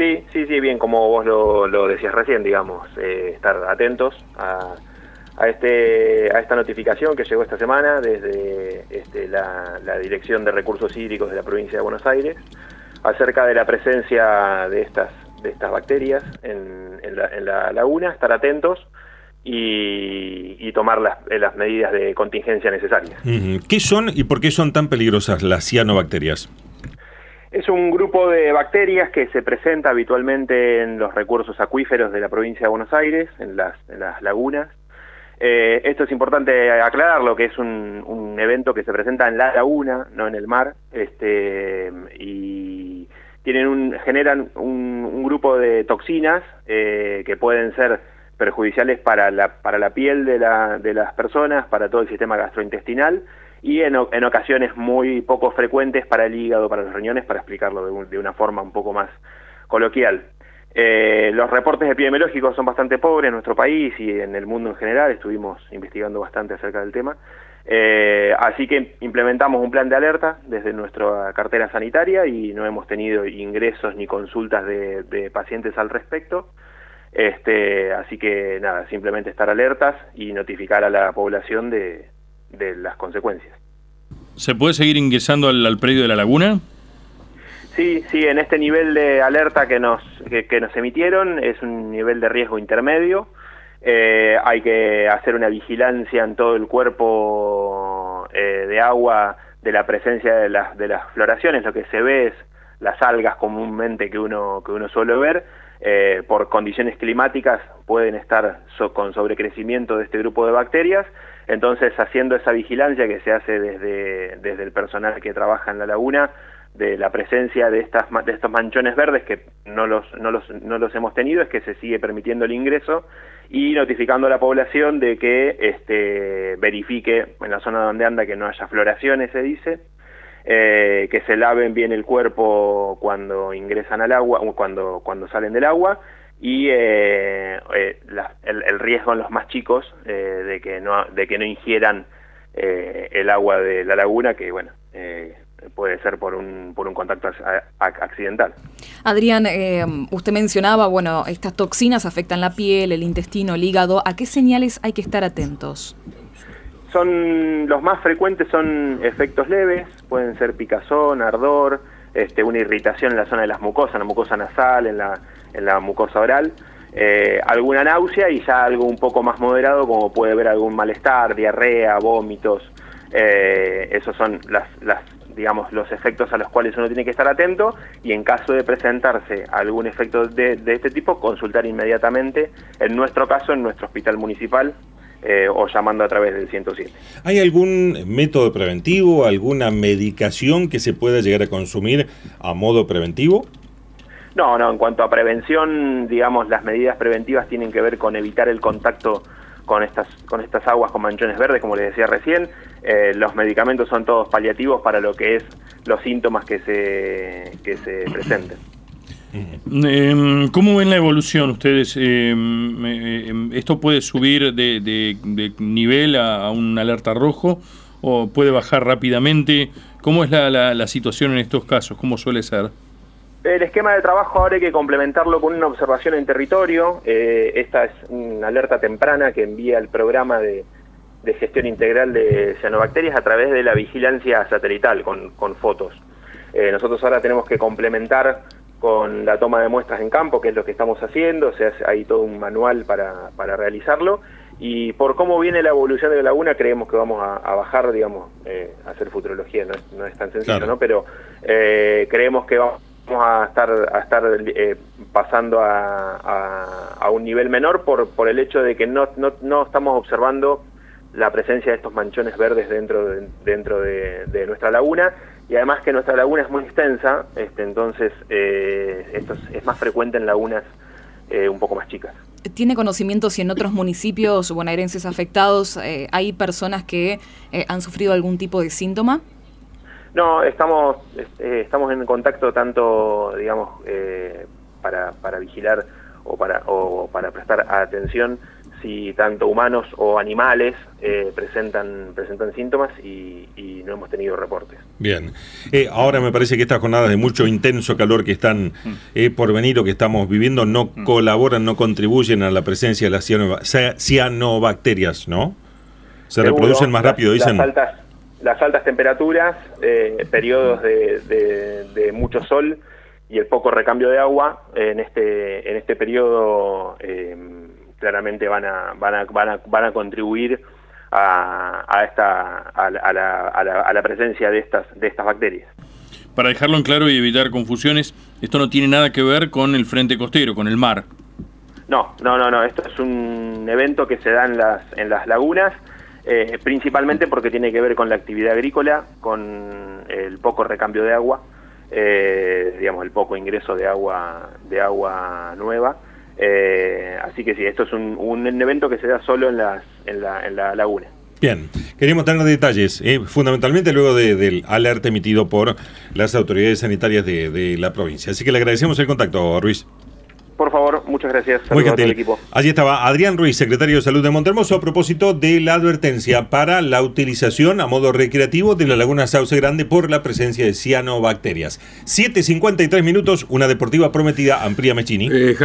Sí, sí, sí, bien, como vos lo, decías recién, digamos, eh, estar atentos a, a, este, a esta notificación que llegó esta semana desde este, la, Dirección de Recursos Hídricos de la provincia de Buenos Aires acerca de la presencia de estas, de estas bacterias en, la, laguna, estar atentos y, tomar las, las, medidas de contingencia necesarias. ¿Qué son y por qué son tan peligrosas las cianobacterias? Es un grupo de bacterias que se presenta habitualmente en los recursos acuíferos de la provincia de Buenos Aires, en las, lagunas. Eh, esto es importante aclararlo, que es un, evento que se presenta en la laguna, no en el mar, este, y tienen un, generan un, grupo de toxinas eh, que pueden ser perjudiciales para la, para la piel de, la, de las personas, para todo el sistema gastrointestinal y en, en, ocasiones muy poco frecuentes para el hígado, para los riñones, para explicarlo de, de una forma un poco más coloquial. Eh, los reportes epidemiológicos son bastante pobres en nuestro país y en el mundo en general, estuvimos investigando bastante acerca del tema, eh, así que implementamos un plan de alerta desde nuestra cartera sanitaria y no hemos tenido ingresos ni consultas de, de pacientes al respecto. Este, así que nada, simplemente estar alertas y notificar a la población de, de las consecuencias. ¿Se puede seguir ingresando al, predio de la laguna? Sí, sí, en este nivel de alerta que nos, que, nos emitieron es un nivel de riesgo intermedio. Eh, hay que hacer una vigilancia en todo el cuerpo eh, de agua de la presencia de las, de las floraciones. Lo que se ve es las algas comúnmente que uno, que uno suele ver. Eh, por condiciones climáticas pueden estar con sobrecrecimiento de este grupo de bacterias entonces, haciendo esa vigilancia que se hace desde, desde el personal que trabaja en la laguna, de la presencia de, estas, de estos manchones verdes que no los, no, los, no los hemos tenido, es que se sigue permitiendo el ingreso y notificando a la población de que este, verifique en la zona donde anda que no haya floraciones, se dice, eh, que se laven bien el cuerpo cuando ingresan al agua, cuando, cuando salen del agua y eh, eh, el, riesgo en los más chicos eh, de que no de que no ingieran el agua de la laguna que bueno puede ser por un por un contacto accidental. Adrián usted mencionaba bueno estas toxinas afectan la piel el intestino el hígado. A qué señales hay que estar atentos son los más frecuentes son efectos leves pueden ser picazón ardor este, una irritación en la zona de las mucosas, en la mucosa nasal, en la, en la mucosa oral, eh, alguna náusea y ya algo un poco más moderado como puede haber algún malestar, diarrea, vómitos, eh, esos son las, las, digamos, los efectos a los cuales uno tiene que estar atento y en caso de presentarse algún efecto de, este tipo, consultar inmediatamente, en nuestro caso, en nuestro hospital municipal, eh, o llamando a través del 107. ¿Hay algún método preventivo, alguna medicación que se pueda llegar a consumir a modo preventivo? No, no, en cuanto a prevención, digamos, las medidas preventivas tienen que ver con evitar el contacto con estas, con estas aguas con manchones verdes, como les decía recién. Eh, los medicamentos son todos paliativos para lo que es los síntomas que se, que se presenten. Em, ¿Cómo ven la evolución ustedes? Em, em, ¿Esto puede subir de, nivel a, un alerta rojo o puede bajar rápidamente? ¿Cómo es la, situación en estos casos? ¿Cómo suele ser? El esquema de trabajo ahora hay que complementarlo con una observación en territorio. Eh, esta es una alerta temprana que envía el programa de, gestión integral de cianobacterias a través de la vigilancia satelital con, fotos. Eh, nosotros ahora tenemos que complementar con la toma de muestras en campo, que es lo que estamos haciendo, o sea, hay todo un manual para, para realizarlo, y por cómo viene la evolución de la laguna creemos que vamos a, bajar, digamos, eh, a hacer futurología, no es, no es tan sencillo, ¿no? Pero eh, creemos que vamos a estar, a estar eh, pasando a, a, un nivel menor por, por el hecho de que no, no, no estamos observando la presencia de estos manchones verdes dentro de, dentro de, nuestra laguna y además que nuestra laguna es muy extensa, este, entonces eh, esto es, más frecuente en lagunas eh, un poco más chicas. ¿Tiene conocimiento si en otros municipios bonaerenses afectados eh, hay personas que han sufrido algún tipo de síntoma? No, estamos, estamos en contacto tanto, digamos, para, para vigilar o para, o para prestar atención si tanto humanos o animales eh, presentan, presentan síntomas y, no hemos tenido reportes. Bien, eh, ahora me parece que estas jornadas de mucho intenso calor que están mm. eh, por venir o que estamos viviendo no mm. colaboran, no contribuyen a la presencia de las cianobacterias, ¿no? Se reproducen más rápido, dicen. Las altas, las altas temperaturas, periodos de, de, mucho sol y el poco recambio de agua en este, en este periodo claramente van a, van a, van a, van a contribuir a, a esta, a, la, a, la, presencia de estas, de estas bacterias. Para dejarlo en claro y evitar confusiones, esto no tiene nada que ver con el frente costero, con el mar. No, no, no, no. Esto es un evento que se da en las, en las lagunas, eh, principalmente porque tiene que ver con la actividad agrícola, con el poco recambio de agua, eh, digamos, el poco ingreso de agua, de agua nueva. Eh, así que sí, esto es un, evento que se da solo en, las, en, la, en la laguna. Bien, queríamos tener detalles, eh, fundamentalmente luego del alerta emitido por las autoridades sanitarias de, la provincia. Así que le agradecemos el contacto, Ruiz. Por favor, muchas gracias. Muy gentil. equipo. Allí estaba Adrián Ruiz, secretario de Salud de Montermoso, a propósito de la advertencia para la utilización a modo recreativo de la laguna Sauce Grande por la presencia de cianobacterias. 7.53 minutos, una deportiva prometida, Amplia Mechini. Eh,